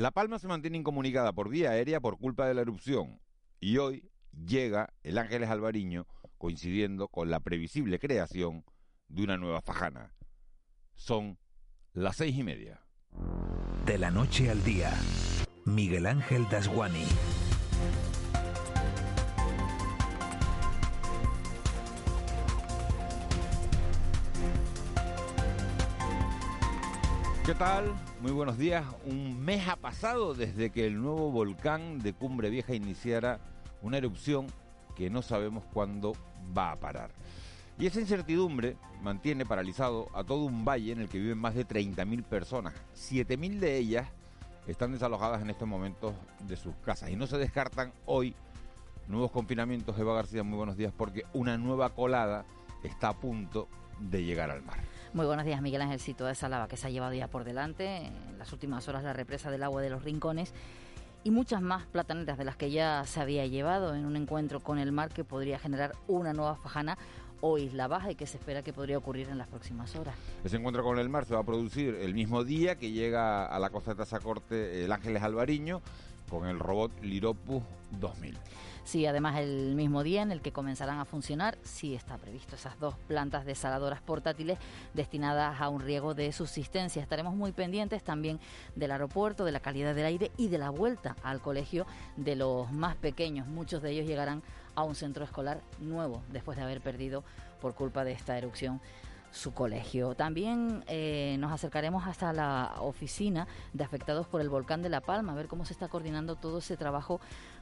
La Palma se mantiene incomunicada por vía aérea por culpa de la erupción y hoy llega el Ángeles Alvariño coincidiendo con la previsible creación de una nueva fajana. Son las seis y media. De la noche al día, Miguel Ángel Dasguani. ¿Qué tal? Muy buenos días. Un mes ha pasado desde que el nuevo volcán de Cumbre Vieja iniciara una erupción que no sabemos cuándo va a parar. Y esa incertidumbre mantiene paralizado a todo un valle en el que viven más de 30.000 personas. 7.000 de ellas están desalojadas en estos momentos de sus casas y no se descartan hoy nuevos confinamientos. Eva García, muy buenos días, porque una nueva colada está a punto de llegar al mar. Muy buenos días, Miguel Ángelcito de Salava, que se ha llevado ya por delante en las últimas horas la represa del agua de los rincones y muchas más plataneras de las que ya se había llevado en un encuentro con el mar que podría generar una nueva fajana o isla baja y que se espera que podría ocurrir en las próximas horas. Ese encuentro con el mar se va a producir el mismo día que llega a la costa de Tazacorte el Ángeles Alvariño con el robot Liropus 2000. Sí, además el mismo día en el que comenzarán a funcionar, sí está previsto esas dos plantas desaladoras portátiles destinadas a un riego de subsistencia. Estaremos muy pendientes también del aeropuerto, de la calidad del aire y de la vuelta al colegio de los más pequeños. Muchos de ellos llegarán a un centro escolar nuevo después de haber perdido por culpa de esta erupción su colegio. También eh, nos acercaremos hasta la oficina de afectados por el volcán de La Palma, a ver cómo se está coordinando todo ese trabajo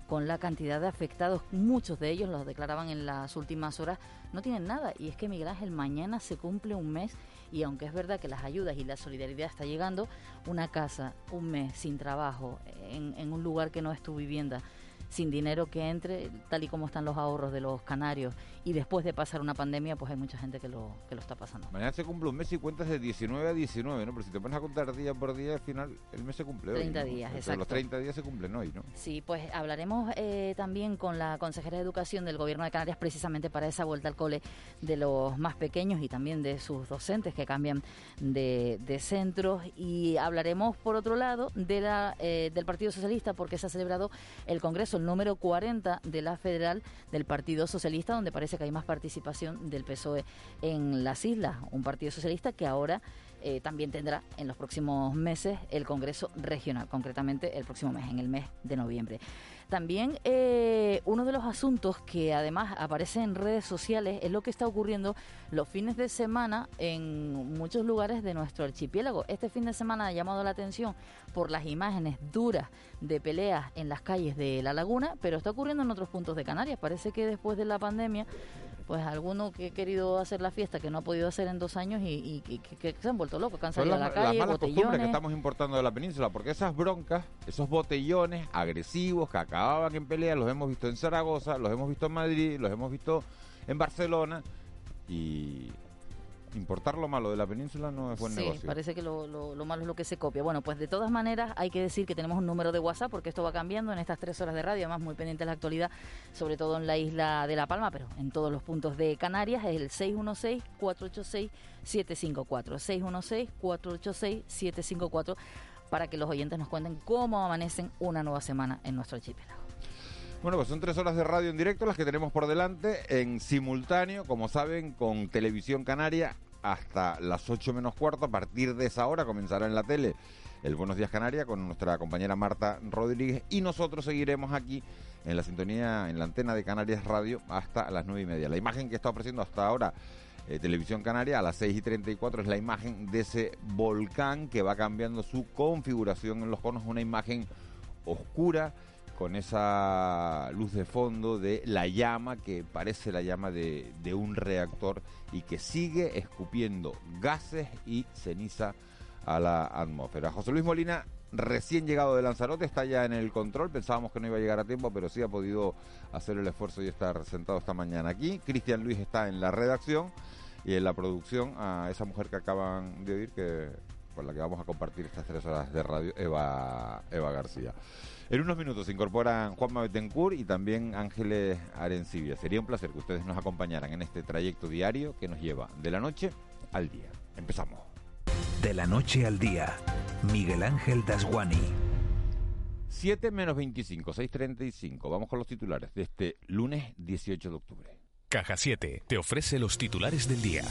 con la cantidad de afectados. Muchos de ellos, los declaraban en las últimas horas, no tienen nada. Y es que Miguel Ángel, mañana se cumple un mes y aunque es verdad que las ayudas y la solidaridad está llegando, una casa, un mes sin trabajo, en, en un lugar que no es tu vivienda, sin dinero que entre, tal y como están los ahorros de los canarios, y después de pasar una pandemia, pues hay mucha gente que lo, que lo está pasando. Mañana se cumple un mes y cuentas de 19 a 19, ¿no? Pero si te pones a contar día por día, al final el mes se cumple 30 hoy. días, exacto. Los 30 días se cumplen hoy, ¿no? Sí, pues hablaremos eh, también con la consejera de Educación del Gobierno de Canarias precisamente para esa vuelta al cole de los más pequeños y también de sus docentes que cambian de, de centros. Y hablaremos, por otro lado, de la, eh, del Partido Socialista porque se ha celebrado el Congreso, el número 40 de la Federal del Partido Socialista, donde parece que hay más participación del PSOE en las islas. Un Partido Socialista que ahora eh, también tendrá en los próximos meses el Congreso Regional, concretamente el próximo mes, en el mes de noviembre. También eh, uno de los asuntos que además aparece en redes sociales es lo que está ocurriendo los fines de semana en muchos lugares de nuestro archipiélago. Este fin de semana ha llamado la atención por las imágenes duras de peleas en las calles de La Laguna, pero está ocurriendo en otros puntos de Canarias. Parece que después de la pandemia pues alguno que ha querido hacer la fiesta que no ha podido hacer en dos años y, y, y que, que, se han vuelto locos, que han salido a la calle, las malas costumbres botellones. que estamos importando de la península, porque esas broncas, esos botellones agresivos que acababan en pelea, los hemos visto en Zaragoza, los hemos visto en Madrid, los hemos visto en Barcelona y importar lo malo de la península no es buen sí, negocio. parece que lo, lo, lo, malo es lo que se copia. Bueno, pues de todas maneras hay que decir que tenemos un número de WhatsApp porque esto va cambiando en estas tres horas de radio, además muy pendiente de la actualidad, sobre todo en la isla de La Palma, pero en todos los puntos de Canarias, es el 616-486-754. 616-486-754 para que los oyentes nos cuenten cómo amanecen una nueva semana en nuestro archipiélago. Bueno, pues son tres horas de radio en directo las que tenemos por delante, en simultáneo, como saben, con Televisión Canaria hasta las 8 menos cuarto. A partir de esa hora comenzará en la tele el Buenos Días Canaria con nuestra compañera Marta Rodríguez y nosotros seguiremos aquí en la sintonía, en la antena de Canarias Radio hasta las 9 y media. La imagen que está ofreciendo hasta ahora eh, Televisión Canaria a las 6 y 34 es la imagen de ese volcán que va cambiando su configuración en los conos, una imagen oscura con esa luz de fondo de la llama que parece la llama de, un reactor y que sigue escupiendo gases y ceniza a la atmósfera. José Luis Molina recién llegado de Lanzarote, está ya en el control. Pensábamos que no iba a llegar a tiempo, pero sí ha podido hacer el esfuerzo y estar sentado esta mañana aquí. Cristian Luis está en la redacción y en la producción a esa mujer que acaban de oír, que con la que vamos a compartir estas tres horas de radio, Eva, Eva García. En unos minutos se incorporan Juanma Betancourt y también Ángeles Arencibia. Sería un placer que ustedes nos acompañaran en este trayecto diario que nos lleva de la noche al día. Empezamos. De la noche al día, Miguel Ángel Dasguani. 7 menos 25, 6.35. Vamos con los titulares de este lunes 18 de octubre. Caja 7 te ofrece los titulares del día.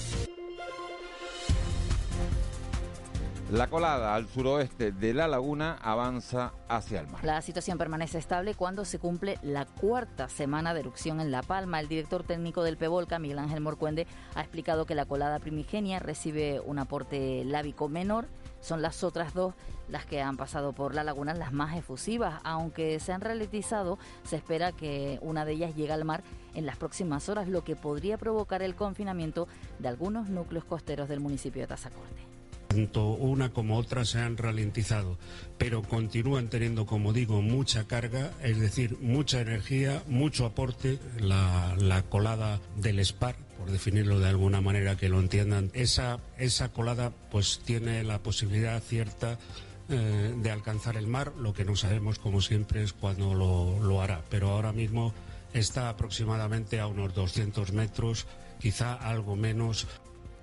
La colada al suroeste de la laguna avanza hacia el mar. La situación permanece estable cuando se cumple la cuarta semana de erupción en La Palma. El director técnico del PEVOLCA, Miguel Ángel Morcuende, ha explicado que la colada primigenia recibe un aporte lábico menor. Son las otras dos las que han pasado por la laguna las más efusivas. Aunque se han ralentizado, se espera que una de ellas llegue al mar en las próximas horas, lo que podría provocar el confinamiento de algunos núcleos costeros del municipio de Tazacorte. Tanto una como otra se han ralentizado, pero continúan teniendo, como digo, mucha carga, es decir, mucha energía, mucho aporte. La, la colada del SPAR, por definirlo de alguna manera que lo entiendan, esa, esa colada pues tiene la posibilidad cierta eh, de alcanzar el mar, lo que no sabemos, como siempre, es cuándo lo, lo hará. Pero ahora mismo está aproximadamente a unos 200 metros, quizá algo menos.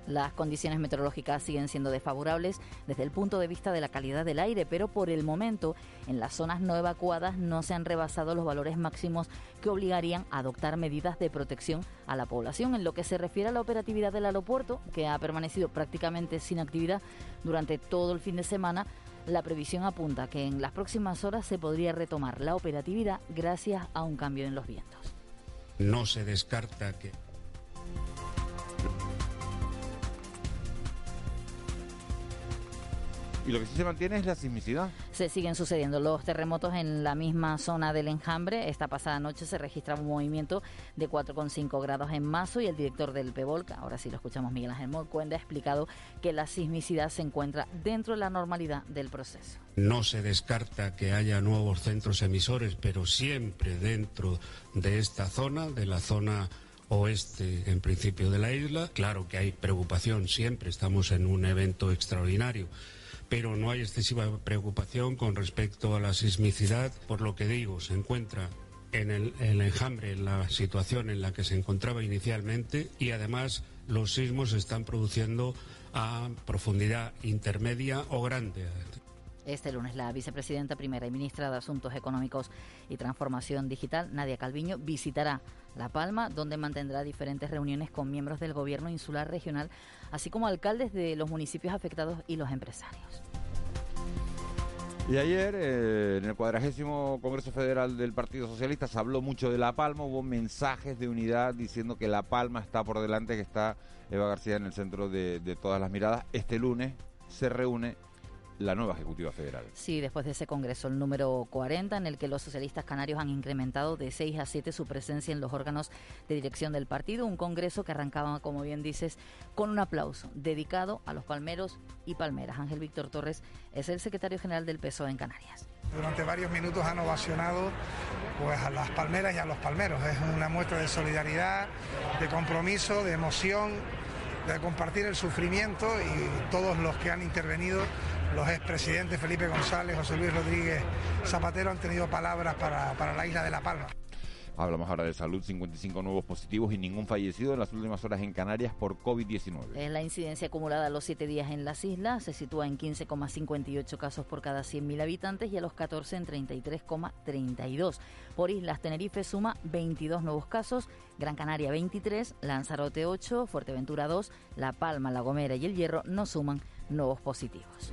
Las condiciones meteorológicas siguen siendo desfavorables desde el punto de vista de la calidad del aire, pero por el momento en las zonas no evacuadas no se han rebasado los valores máximos que obligarían a adoptar medidas de protección a la población. En lo que se refiere a la operatividad del aeropuerto, que ha permanecido prácticamente sin actividad durante todo el fin de semana, la previsión apunta que en las próximas horas se podría retomar la operatividad gracias a un cambio en los vientos. No se descarta que Y lo que sí se mantiene es la sismicidad. Se siguen sucediendo los terremotos en la misma zona del enjambre. Esta pasada noche se registraba un movimiento de 4,5 grados en Mazo y el director del PEVOL, ahora sí lo escuchamos Miguel Ángel Morcuende, ha explicado que la sismicidad se encuentra dentro de la normalidad del proceso. No se descarta que haya nuevos centros emisores, pero siempre dentro de esta zona, de la zona oeste en principio de la isla. Claro que hay preocupación siempre, estamos en un evento extraordinario pero no hay excesiva preocupación con respecto a la sismicidad, por lo que digo, se encuentra en el, enjambre, en la situación en la que se encontraba inicialmente y además los sismos se están produciendo a profundidad intermedia o grande. Este lunes la vicepresidenta primera y ministra de Asuntos Económicos y Transformación Digital, Nadia Calviño, visitará La Palma, donde mantendrá diferentes reuniones con miembros del gobierno insular regional, así como alcaldes de los municipios afectados y los empresarios. Y ayer, eh, en el cuadragésimo Congreso Federal del Partido Socialista, se habló mucho de La Palma, hubo mensajes de unidad diciendo que La Palma está por delante, que está Eva García en el centro de, de todas las miradas. Este lunes se reúne la nueva Ejecutiva Federal. Sí, después de ese Congreso, el número 40, en el que los socialistas canarios han incrementado de 6 a 7 su presencia en los órganos de dirección del partido, un Congreso que arrancaba, como bien dices, con un aplauso dedicado a los palmeros y palmeras. Ángel Víctor Torres es el secretario general del PSOE en Canarias. Durante varios minutos han ovacionado pues, a las palmeras y a los palmeros. Es una muestra de solidaridad, de compromiso, de emoción, de compartir el sufrimiento y todos los que han intervenido los expresidentes Felipe González, José Luis Rodríguez Zapatero han tenido palabras para, para, la isla de La Palma. Hablamos ahora de salud, 55 nuevos positivos y ningún fallecido en las últimas horas en Canarias por COVID-19. La incidencia acumulada a los siete días en las islas se sitúa en 15,58 casos por cada 100.000 habitantes y a los 14 en 33,32. Por islas, Tenerife suma 22 nuevos casos, Gran Canaria 23, Lanzarote 8, Fuerteventura 2, La Palma, La Gomera y El Hierro no suman nuevos positivos.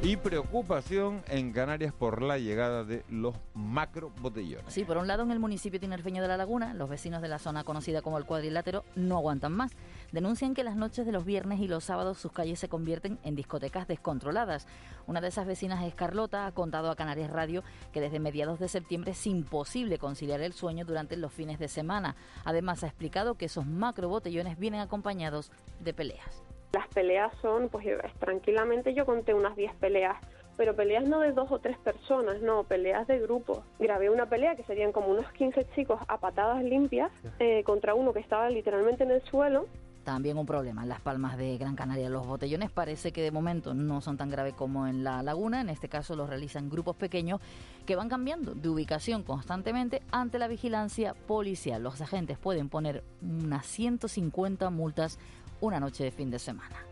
Y preocupación en Canarias por la llegada de los macro botellones. Sí, por un lado en el municipio tinerfeño de La Laguna, los vecinos de la zona conocida como el cuadrilátero no aguantan más. Denuncian que las noches de los viernes y los sábados sus calles se convierten en discotecas descontroladas. Una de esas vecinas es Carlota, ha contado a Canarias Radio que desde mediados de septiembre es imposible conciliar el sueño durante los fines de semana. Además ha explicado que esos macro botellones vienen acompañados de peleas. Las peleas son, pues tranquilamente yo conté unas 10 peleas pero peleas no de dos o tres personas, no, peleas de grupo. Grabé una pelea que serían como unos 15 chicos a patadas limpias eh, contra uno que estaba literalmente en el suelo. También un problema en las palmas de Gran Canaria. Los botellones parece que de momento no son tan graves como en la laguna. En este caso los realizan grupos pequeños que van cambiando de ubicación constantemente ante la vigilancia policial. Los agentes pueden poner unas 150 multas una noche de fin de semana.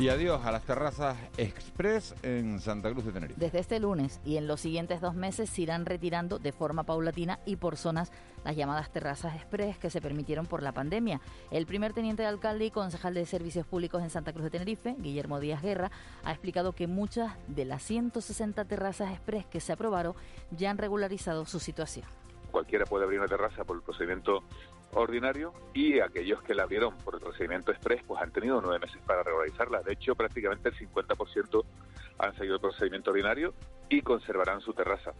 Y adiós a las terrazas express en Santa Cruz de Tenerife. Desde este lunes y en los siguientes dos meses se irán retirando de forma paulatina y por zonas las llamadas terrazas express que se permitieron por la pandemia. El primer teniente de alcalde y concejal de Servicios Públicos en Santa Cruz de Tenerife, Guillermo Díaz Guerra, ha explicado que muchas de las 160 terrazas express que se aprobaron ya han regularizado su situación. Cualquiera puede abrir una terraza por el procedimiento ordinario y aquellos que la abrieron por el procedimiento express pues han tenido nueve meses para regularizarla. De hecho, prácticamente el 50% han seguido el procedimiento ordinario y conservarán su terraza.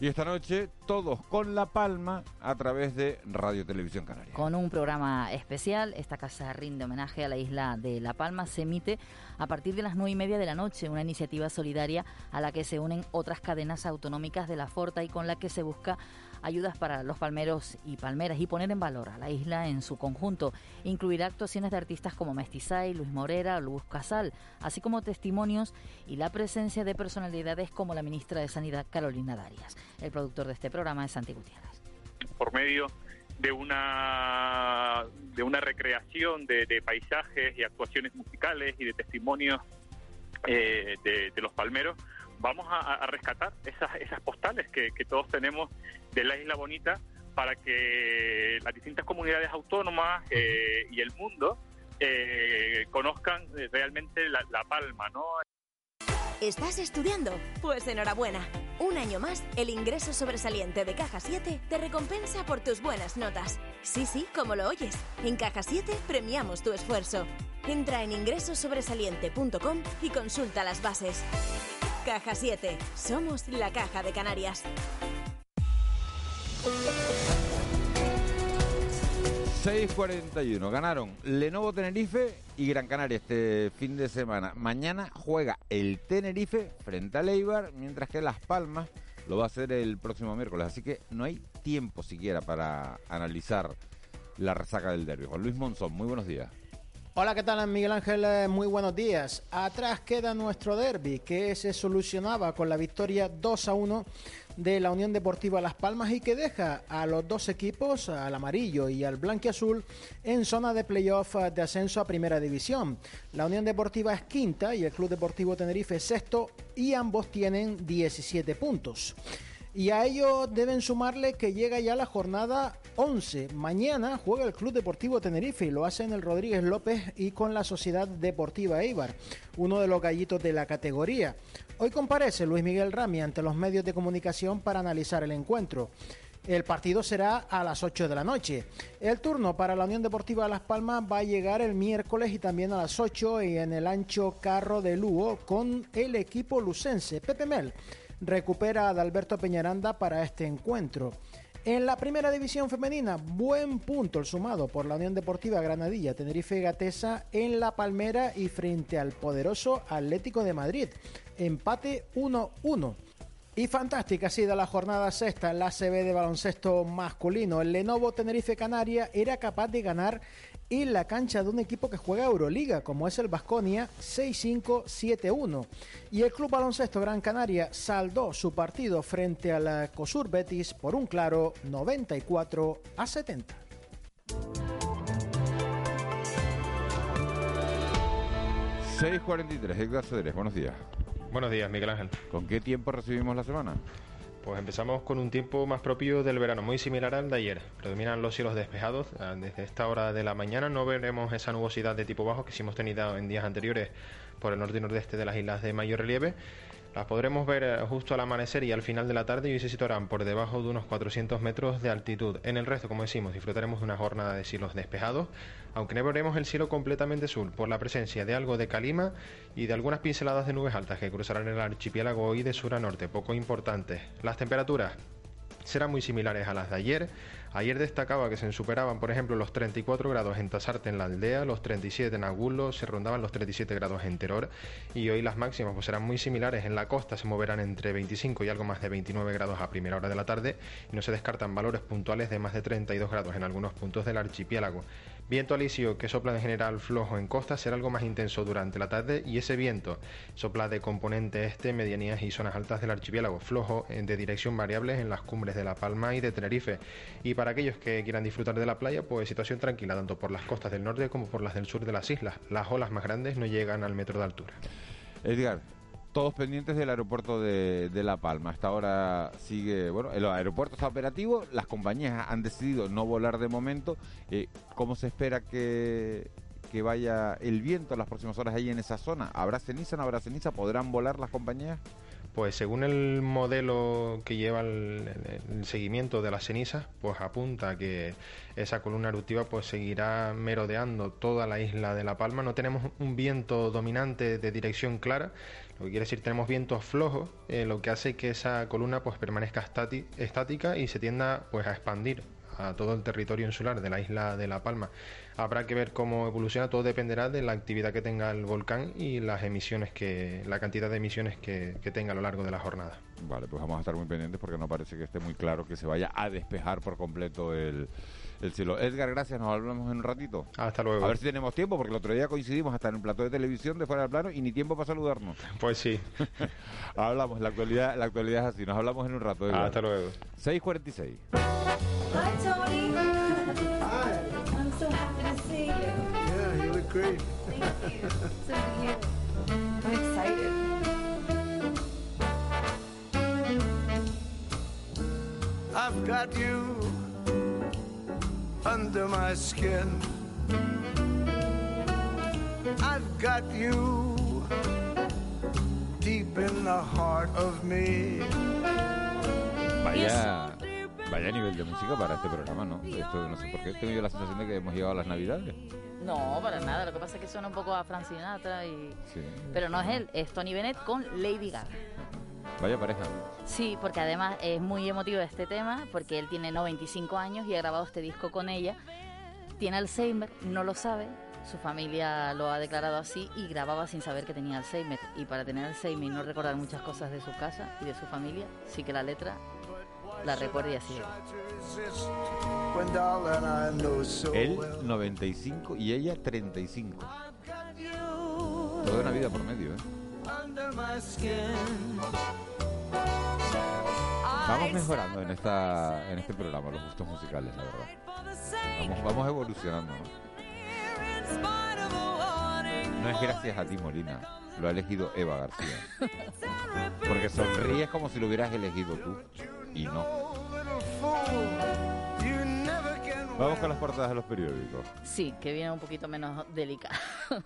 Y esta noche todos con La Palma a través de Radio Televisión Canaria. Con un programa especial, esta casa rinde homenaje a la isla de La Palma. Se emite a partir de las nueve y media de la noche, una iniciativa solidaria a la que se unen otras cadenas autonómicas de la Forta y con la que se busca ayudas para los palmeros y palmeras y poner en valor a la isla en su conjunto. Incluirá actuaciones de artistas como Mestizay, Luis Morera, Luz Casal, así como testimonios y la presencia de personalidades como la ministra de Sanidad Carolina Darias. El productor de este programa es Santi Gutiérrez. Por medio de una de una recreación de, paisajes y actuaciones musicales y de testimonios eh, de los palmeros vamos a, rescatar esas, esas postales que, todos tenemos de la Isla Bonita para que las distintas comunidades autónomas eh, y el mundo eh, conozcan realmente la, la palma, ¿no? ¿Estás estudiando? Pues enhorabuena. Un año más, el ingreso sobresaliente de Caja 7 te recompensa por tus buenas notas. Sí, sí, como lo oyes. En Caja 7 premiamos tu esfuerzo. Entra en ingresosobresaliente.com y consulta las bases. Caja 7. Somos la Caja de Canarias. 6.41. Ganaron Lenovo Tenerife y Gran Canaria este fin de semana. Mañana juega el Tenerife frente al Eibar, mientras que Las Palmas lo va a hacer el próximo miércoles. Así que no hay tiempo siquiera para analizar la resaca del derbi. Juan Luis Monzón, muy buenos días. Hola, ¿qué tal Miguel Ángel? Eh, muy buenos días. Atrás queda nuestro derby que se solucionaba con la victoria 2 a 1 de la Unión Deportiva Las Palmas y que deja a los dos equipos, al amarillo y al azul en zona de playoff de ascenso a Primera División. La Unión Deportiva es quinta y el Club Deportivo Tenerife sexto y ambos tienen 17 puntos. Y a ello deben sumarle que llega ya la jornada 11. Mañana juega el Club Deportivo Tenerife y lo hace en el Rodríguez López y con la Sociedad Deportiva Eibar, uno de los gallitos de la categoría. Hoy comparece Luis Miguel Rami ante los medios de comunicación para analizar el encuentro. El partido será a las 8 de la noche. El turno para la Unión Deportiva Las Palmas va a llegar el miércoles y también a las 8 y en el ancho carro de Lugo con el equipo lucense. Pepe Mel recupera a Adalberto Peñaranda para este encuentro. En la primera división femenina, buen punto el sumado por la Unión Deportiva Granadilla, Tenerife Gatesa en La Palmera y frente al poderoso Atlético de Madrid. Empate 1-1. Y fantástica ha sido la jornada sexta en la CB de baloncesto masculino. El Lenovo Tenerife Canaria era capaz de ganar en la cancha de un equipo que juega Euroliga, como es el Vasconia 6-5-7-1. Y el Club Baloncesto Gran Canaria saldó su partido frente a la COSUR Betis por un claro 94 a 70. ...6.43, Edgar Cederes, buenos días. Buenos días, Miguel Ángel. ¿Con qué tiempo recibimos la semana? Pues empezamos con un tiempo más propio del verano, muy similar al de ayer. Predominan los cielos despejados. Ah, desde esta hora de la mañana no veremos esa nubosidad de tipo bajo que sí hemos tenido en días anteriores por el norte y nordeste de las islas de mayor relieve. Las podremos ver eh, justo al amanecer y al final de la tarde y se situarán por debajo de unos 400 metros de altitud. En el resto, como decimos, disfrutaremos de una jornada de cielos despejados, aunque no veremos el cielo completamente azul por la presencia de algo de calima y de algunas pinceladas de nubes altas que cruzarán el archipiélago hoy de sur a norte, poco importantes. Las temperaturas serán muy similares a las de ayer. Ayer destacaba que se superaban, por ejemplo, los 34 grados en Tasarte en la aldea, los 37 en Agulo, se rondaban los 37 grados en Teror y hoy las máximas pues serán muy similares. En la costa se moverán entre 25 y algo más de 29 grados a primera hora de la tarde y no se descartan valores puntuales de más de 32 grados en algunos puntos del archipiélago. Viento alisio que sopla en general flojo en costa será algo más intenso durante la tarde y ese viento sopla de componente este, medianías y zonas altas del archipiélago, flojo de dirección variable en las cumbres de La Palma y de Tenerife. Y para aquellos que quieran disfrutar de la playa, pues situación tranquila tanto por las costas del norte como por las del sur de las islas. Las olas más grandes no llegan al metro de altura. Edgar, todos pendientes del aeropuerto de, La Palma. Hasta ahora sigue, bueno, el aeropuerto está operativo, las compañías han decidido no volar de momento. Eh, ¿Cómo se espera que, que vaya el viento en las próximas horas ahí en esa zona? ¿Habrá ceniza, no habrá ceniza? ¿Podrán volar las compañías? Pues según el modelo que lleva el, seguimiento de las cenizas, pues apunta que esa columna eruptiva pues seguirá merodeando toda la isla de La Palma. No tenemos un viento dominante de dirección clara, lo que quiere decir tenemos vientos flojos, eh, lo que hace que esa columna pues permanezca estática y se tienda pues a expandir a todo el territorio insular de la isla de La Palma. Habrá que ver cómo evoluciona, todo dependerá de la actividad que tenga el volcán y las emisiones que, la cantidad de emisiones que, tenga a lo largo de la jornada. Vale, pues vamos a estar muy pendientes porque no parece que esté muy claro que se vaya a despejar por completo el, el cielo. Edgar, gracias, nos hablamos en un ratito. Hasta luego. A ver si tenemos tiempo, porque el otro día coincidimos hasta en un plato de televisión de fuera del plano y ni tiempo para saludarnos. Pues sí. hablamos, la actualidad, la actualidad es así, nos hablamos en un rato. Hasta luego. 6.46. great. Thank you. So. I'm excited. I've got you under my skin. I've got you deep in the heart of me. Vaya, vaya nivel de música para este programa, ¿no? Esto no sé por qué tengo yo la sensación de que hemos llegado a las navidades. No, para nada. Lo que pasa es que suena un poco a Frank Sinatra y... Pero no es él, es Tony Bennett con Lady Gaga. Vaya pareja. Sí, porque además es muy emotivo este tema, porque él tiene 95 años y ha grabado este disco con ella. Tiene Alzheimer, no lo sabe, su familia lo ha declarado así y grababa sin saber que tenía Alzheimer. Y para tener Alzheimer y no recordar muchas cosas de su casa y de su familia, sí que la letra la recuerda y así Él 95 y ella 35. Toda una vida por medio. Vamos mejorando en esta en este programa los gustos musicales, la verdad. Vamos, evolucionando, ¿no? es gracias a ti, Molina. Lo ha elegido Eva García. Porque sonríes como si lo hubieras elegido tú. Y no. Vamos con las portadas de los periódicos. Sí, que viene un poquito menos delicado.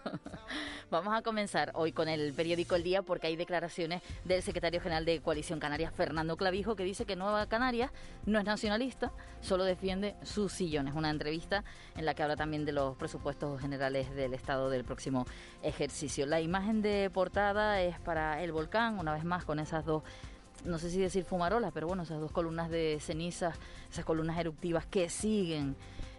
Vamos a comenzar hoy con el periódico El Día porque hay declaraciones del secretario general de Coalición Canarias, Fernando Clavijo, que dice que Nueva Canarias no es nacionalista, solo defiende sus sillones. Una entrevista en la que habla también de los presupuestos generales del Estado del próximo ejercicio. La imagen de portada es para el volcán, una vez más con esas dos no sé si decir fumarolas, pero bueno, esas dos columnas de cenizas, esas columnas eruptivas que siguen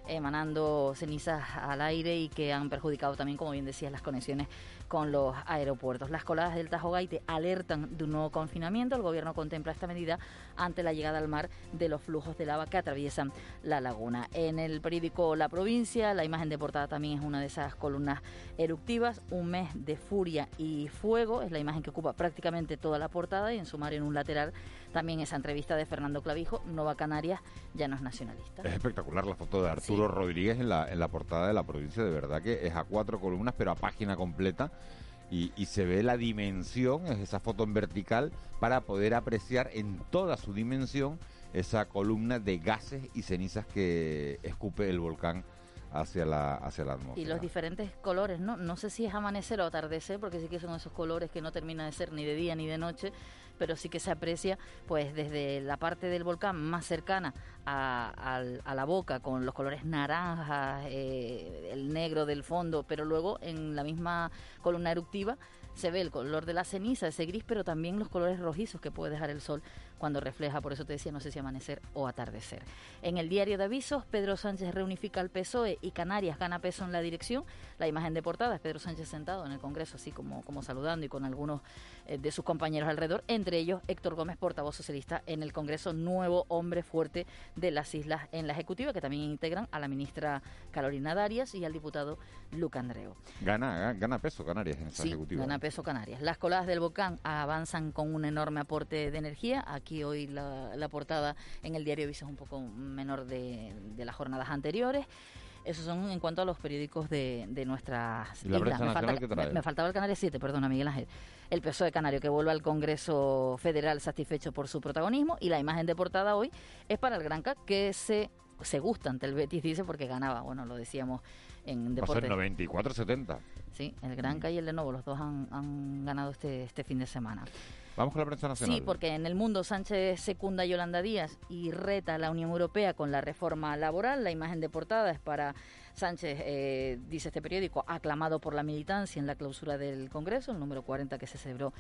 emanando cenizas al aire y que han perjudicado también, como bien decías, las conexiones con los aeropuertos. Las coladas del Tajo Gaite alertan de un nuevo confinamiento. El gobierno contempla esta medida ante la llegada al mar de los flujos de lava que atraviesan la laguna. En el periódico La Provincia, la imagen de portada también es una de esas columnas eruptivas. Un mes de furia y fuego es la imagen que ocupa prácticamente toda la portada y en sumar en un lateral también esa entrevista de Fernando Clavijo, Nova Canarias ya no es nacionalista. Es espectacular la foto de Arturo Rodríguez en la, en la portada de la provincia, de verdad que es a cuatro columnas, pero a página completa. Y, se ve la dimensión, es esa foto en vertical, para poder apreciar en toda su dimensión esa columna de gases y cenizas que escupe el volcán hacia la, hacia la atmósfera. Y los diferentes colores, ¿no? No sé si es amanecer o atardecer, porque sí que son esos colores que no terminan de ser ni de día ni de noche, pero sí que se aprecia pues desde la parte del volcán más cercana a, la boca con los colores naranjas, eh, el negro del fondo, pero luego en la misma columna eruptiva se ve el color de la ceniza, ese gris, pero también los colores rojizos que puede dejar el sol cuando refleja, por eso te decía, no sé si amanecer o atardecer. En el diario de avisos, Pedro Sánchez reunifica al PSOE y Canarias gana peso en la dirección. La imagen de portada es Pedro Sánchez sentado en el Congreso, así como, como saludando y con algunos eh, de sus compañeros alrededor, entre ellos Héctor Gómez, portavoz socialista en el Congreso, nuevo hombre fuerte de las islas en la Ejecutiva, que también integran a la ministra Carolina Darias y al diputado Luca Andreo. Gana, gana peso Canarias en esa Sí, ejecutiva. gana peso Canarias. Las coladas del volcán avanzan con un enorme aporte de energía. Aquí hoy la, la portada en el diario Viso es un poco menor de, de las jornadas anteriores. Esos son en cuanto a los periódicos de, de nuestras ¿Y la islas. Me, falta- faltaba el Canarias 7, perdona Miguel Ángel. El PSOE Canario que vuelve al Congreso Federal satisfecho por su protagonismo y la imagen de portada hoy es para el Granca que se, se gusta ante el Betis, dice, porque ganaba. Bueno, lo decíamos en Pasó en deporte. 94-70. Sí, el Granca y el Lenovo, los dos han, han ganado este, este fin de semana. Vamos con la prensa nacional. Sí, porque en el mundo Sánchez secunda a Yolanda Díaz y reta a la Unión Europea con la reforma laboral. La imagen de portada es para Sánchez, eh, dice este periódico, aclamado por la militancia en la clausura del Congreso, el número 40 que se celebró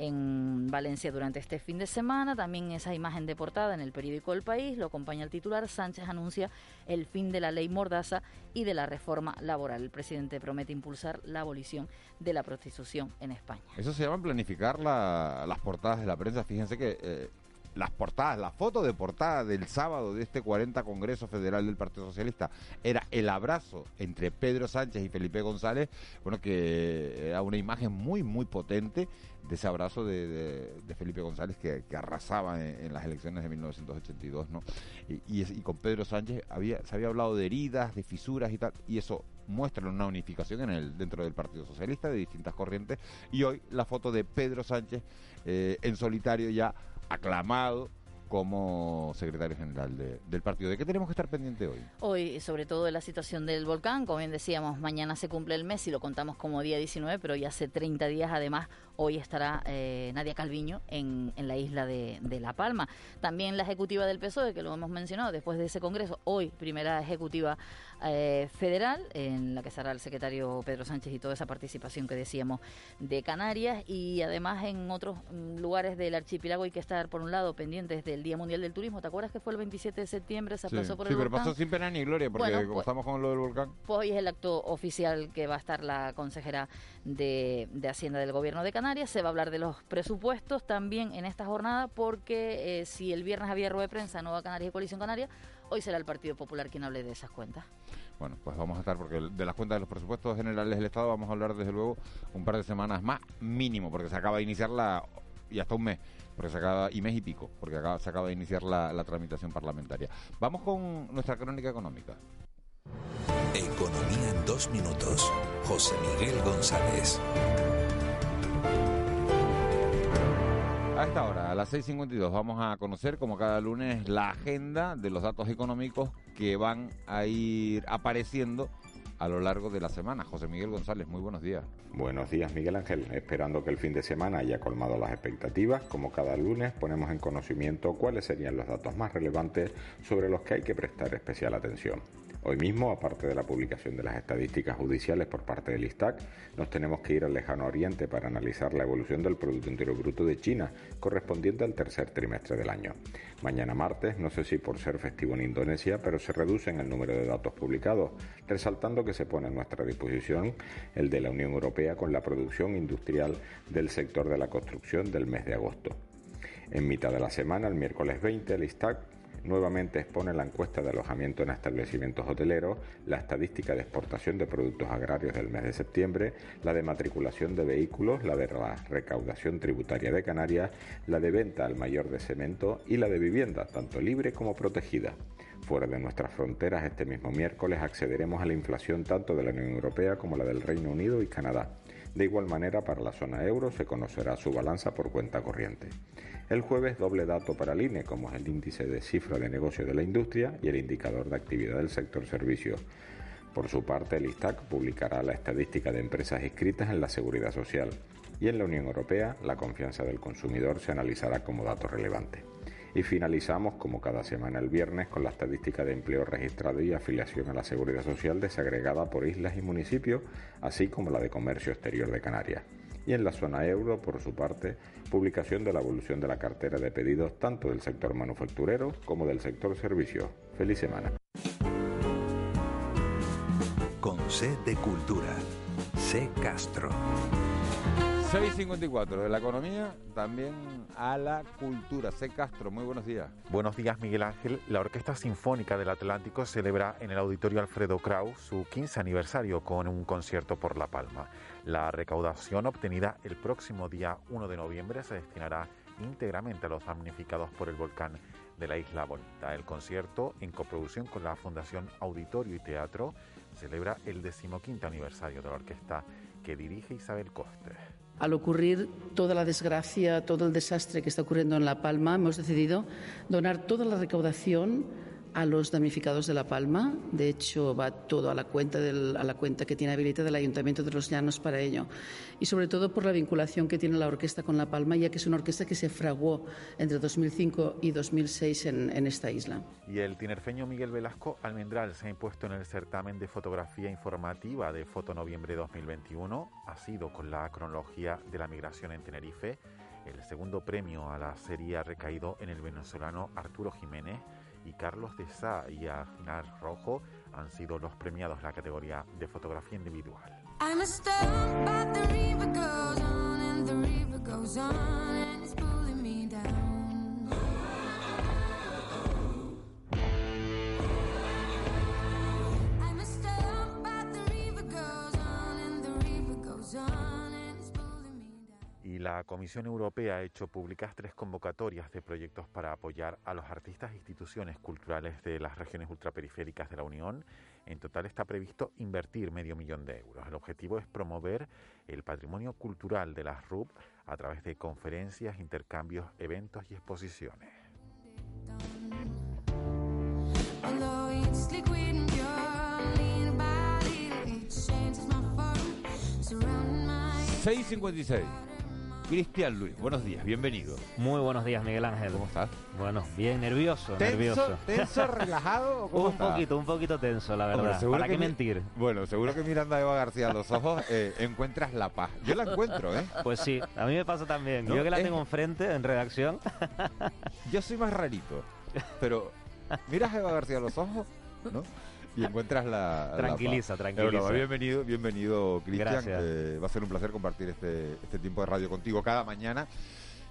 en Valencia durante este fin de semana. También esa imagen de portada en el periódico El País lo acompaña el titular. Sánchez anuncia el fin de la ley Mordaza y de la reforma laboral. El presidente promete impulsar la abolición de la prostitución en España. Eso se llama planificar la- las portadas de la prensa. Fíjense que eh, las portadas, la foto de portada del sábado de este 40 Congreso Federal del Partido Socialista era el abrazo entre Pedro Sánchez y Felipe González. Bueno, que era una imagen muy, muy potente de ese abrazo de, Felipe González que, arrasaba en, las elecciones de 1982, ¿no? Y, y y con Pedro Sánchez había, se había hablado de heridas, de fisuras y tal, y eso muestra una unificación en el dentro del Partido Socialista de distintas corrientes. Y hoy la foto de Pedro Sánchez eh, en solitario ya aclamado como secretario general de- del partido. ¿De qué tenemos que estar pendiente hoy? Hoy, sobre todo de la situación del volcán, como bien decíamos, mañana se cumple el mes y lo contamos como día 19, pero ya hace 30 días además, hoy estará eh, Nadia Calviño en, en la isla de, de La Palma. También la ejecutiva del PSOE, que lo hemos mencionado, después de ese congreso, hoy primera ejecutiva eh, federal, en la que estará el secretario Pedro Sánchez y toda esa participación que decíamos de Canarias, y además en otros mm, lugares del archipiélago hay que estar, por un lado, pendientes del Día Mundial del Turismo. ¿Te acuerdas que fue el 27 de septiembre? Se Sí, aplazó por sí, el pero volcán? pasó sin pena ni gloria, porque Bueno, como pues- estamos con lo del volcán. Pues hoy es el acto oficial que va a estar la consejera de, de Hacienda del Gobierno de Canarias. Se va a hablar de los presupuestos también en esta jornada, porque eh, si el viernes había rueda de prensa Nueva Canarias y Coalición Canaria, hoy será el Partido Popular quien hable de esas cuentas. Bueno, pues vamos a estar, porque de las cuentas de los presupuestos generales del Estado vamos a hablar desde luego un par de semanas más, mínimo, porque se acaba de iniciar la, y hasta un mes, porque se acaba, y mes y pico, porque acaba- se acaba de iniciar la, la tramitación parlamentaria. Vamos con nuestra crónica económica. Economía en dos minutos. José Miguel González. A esta hora, a las 6.52, vamos a conocer, como cada lunes, la agenda de los datos económicos que van a ir apareciendo a lo largo de la semana. José Miguel González, muy buenos días. Buenos días, Miguel Ángel. Esperando que el fin de semana haya colmado las expectativas, como cada lunes ponemos en conocimiento cuáles serían los datos más relevantes sobre los que hay que prestar especial atención. Hoy mismo, aparte de la publicación de las estadísticas judiciales por parte del ISTAC, nos tenemos que ir al lejano oriente para analizar la evolución del Producto Interior Bruto de China, correspondiente al tercer trimestre del año. Mañana martes, no sé si por ser festivo en Indonesia, pero se reducen el número de datos publicados, resaltando que se pone a nuestra disposición el de la Unión Europea con la producción industrial del sector de la construcción del mes de agosto. En mitad de la semana, el miércoles 20, el ISTAC nuevamente expone la encuesta de alojamiento en establecimientos hoteleros, la estadística de exportación de productos agrarios del mes de septiembre, la de matriculación de vehículos, la de la recaudación tributaria de Canarias, la de venta al mayor de cemento y la de vivienda, tanto libre como protegida. Fuera de nuestras fronteras, este mismo miércoles accederemos a la inflación tanto de la Unión Europea como la del Reino Unido y Canadá. De igual manera, para la zona euro se conocerá su balanza por cuenta corriente. El jueves doble dato para el INE, como es el índice de cifra de negocio de la industria y el indicador de actividad del sector servicios. Por su parte, el ISTAC publicará la estadística de empresas inscritas en la Seguridad Social y en la Unión Europea la confianza del consumidor se analizará como dato relevante. Y finalizamos, como cada semana el viernes, con la estadística de empleo registrado y afiliación a la Seguridad Social desagregada por islas y municipios, así como la de comercio exterior de Canarias. Y en la zona euro, por su parte, publicación de la evolución de la cartera de pedidos tanto del sector manufacturero como del sector servicios. Feliz semana. Con C Cultura. C Castro. 6.54 de la economía, también a la cultura. C. Castro, muy buenos días. Buenos días, Miguel Ángel. La Orquesta Sinfónica del Atlántico celebra en el Auditorio Alfredo Kraus su 15 aniversario con un concierto por La Palma. La recaudación obtenida el próximo día 1 de noviembre se destinará íntegramente a los damnificados por el volcán de la Isla Bonita. El concierto, en coproducción con la Fundación Auditorio y Teatro, celebra el decimoquinto aniversario de la orquesta que dirige Isabel Coste. Al ocurrir toda la desgracia, todo el desastre que está ocurriendo en La Palma, hemos decidido donar toda la recaudación a los damnificados de La Palma. De hecho, va todo a la cuenta, del, a la cuenta que tiene habilitada el Ayuntamiento de Los Llanos para ello. Y sobre todo por la vinculación que tiene la orquesta con La Palma, ya que es una orquesta que se fraguó entre 2005 y 2006 en, en esta isla. Y el tinerfeño Miguel Velasco Almendral se ha impuesto en el certamen de fotografía informativa de Foto Noviembre 2021. Ha sido con la cronología de la migración en Tenerife. El segundo premio a la serie ha recaído en el venezolano Arturo Jiménez y Carlos de Sá y Afinar Rojo han sido los premiados en la categoría de fotografía individual. La Comisión Europea ha hecho públicas tres convocatorias de proyectos para apoyar a los artistas e instituciones culturales de las regiones ultraperiféricas de la Unión. En total está previsto invertir medio millón de euros. El objetivo es promover el patrimonio cultural de las RUP a través de conferencias, intercambios, eventos y exposiciones. 656. Cristian Luis, buenos días, bienvenido. Muy buenos días, Miguel Ángel. ¿Cómo estás? Bueno, bien nervioso, ¿Tenso, nervioso. ¿Tenso, relajado? ¿Cómo un estás? poquito, un poquito tenso, la verdad. Hombre, ¿Para que qué mi- mentir? Bueno, seguro que mirando a Eva García a los ojos eh, encuentras la paz. Yo la encuentro, ¿eh? Pues sí, a mí me pasa también. ¿No? Yo que la Es- tengo enfrente en redacción. Yo soy más rarito, pero miras a Eva García a los ojos, ¿no? Y encuentras la. la Tranquiliza, paz. tranquiliza. Pero no, bienvenido, bienvenido, Cristian. Eh, va a ser un placer compartir este, este tiempo de radio contigo cada mañana.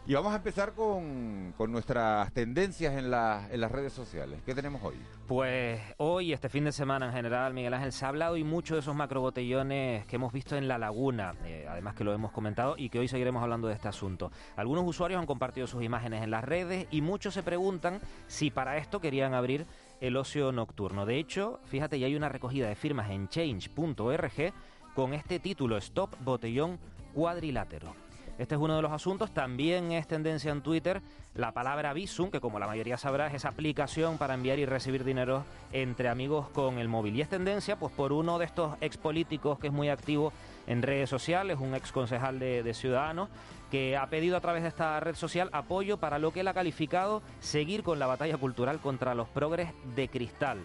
Y vamos a empezar con, con nuestras tendencias en, la- en las redes sociales. ¿Qué tenemos hoy? Pues hoy, este fin de semana en general, Miguel Ángel, se ha hablado y mucho de esos macrobotellones que hemos visto en la laguna, eh, además que lo hemos comentado y que hoy seguiremos hablando de este asunto. Algunos usuarios han compartido sus imágenes en las redes y muchos se preguntan si para esto querían abrir el ocio nocturno. De hecho, fíjate, ya hay una recogida de firmas en change.org con este título, Stop Botellón Cuadrilátero. Este es uno de los asuntos. También es tendencia en Twitter la palabra Visum, que como la mayoría sabrá es aplicación para enviar y recibir dinero entre amigos con el móvil. Y es tendencia pues por uno de estos ex políticos que es muy activo en redes sociales, un ex concejal de Ciudadanos, que ha pedido a través de esta red social apoyo para lo que él ha calificado seguir con la batalla cultural contra los progres de cristal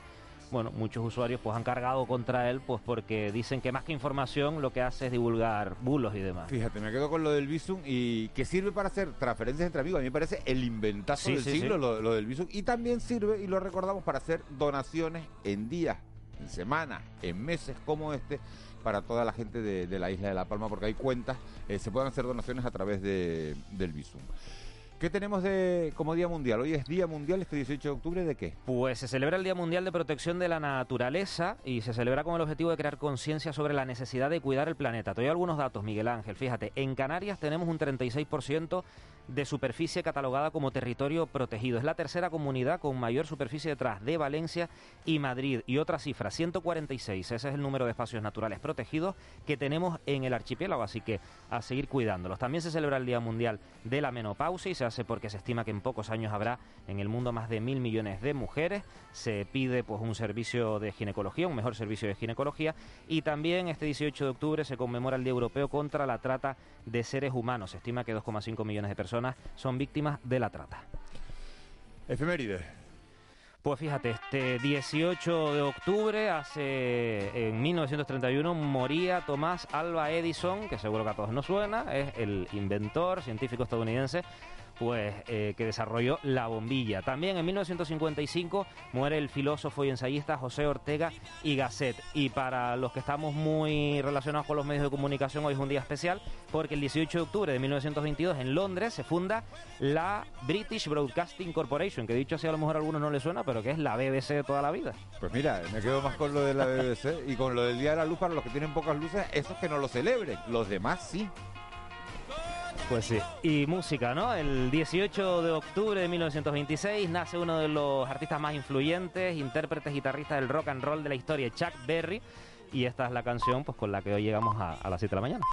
bueno, muchos usuarios pues han cargado contra él pues porque dicen que más que información lo que hace es divulgar bulos y demás. Fíjate, me quedo con lo del Visum y que sirve para hacer transferencias entre amigos. A mí me parece el inventazo Sí, del sí, siglo sí. Lo, lo del Visum. Y también sirve, y lo recordamos, para hacer donaciones en días, en semanas, en meses como este para toda la gente de, la isla de La Palma, porque hay cuentas, eh, se pueden hacer donaciones a través de, del Visum. ¿Qué tenemos de como Día Mundial? Hoy es Día Mundial, este 18 de octubre, ¿de qué? Pues se celebra el Día Mundial de Protección de la Naturaleza y se celebra con el objetivo de crear conciencia sobre la necesidad de cuidar el planeta. Te doy algunos datos, Miguel Ángel. Fíjate, en Canarias tenemos un 36% de superficie catalogada como territorio protegido. Es la tercera comunidad con mayor superficie detrás de Valencia y Madrid. Y otra cifra, 146. Ese es el número de espacios naturales protegidos que tenemos en el archipiélago, así que a seguir cuidándolos. También se celebra el Día Mundial de la Menopausia y se hace porque se estima que en pocos años habrá en el mundo más de mil millones de mujeres. Se pide pues un servicio de ginecología, un mejor servicio de ginecología. Y también este 18 de octubre se conmemora el Día Europeo contra la trata de seres humanos. Se estima que 2,5 millones de personas son víctimas de la trata. Efemérides. Pues fíjate, este 18 de octubre, hace en 1931, moría Tomás Alba Edison, que seguro que a todos nos suena, es el inventor científico estadounidense pues eh, que desarrolló la bombilla. También en 1955 muere el filósofo y ensayista José Ortega y Gasset. Y para los que estamos muy relacionados con los medios de comunicación, hoy es un día especial porque el 18 de octubre de 1922 en Londres se funda la British Broadcasting Corporation, que dicho así a lo mejor a algunos no les suena, pero que es la BBC de toda la vida. Pues mira, me quedo más con lo de la BBC y con lo del Día de la Luz para los que tienen pocas luces, esos que no lo celebren, los demás sí. Pues sí. Y música, ¿no? El 18 de octubre de 1926 nace uno de los artistas más influyentes, intérpretes, guitarristas del rock and roll de la historia, Chuck Berry. Y esta es la canción pues, con la que hoy llegamos a, a las 7 de la mañana.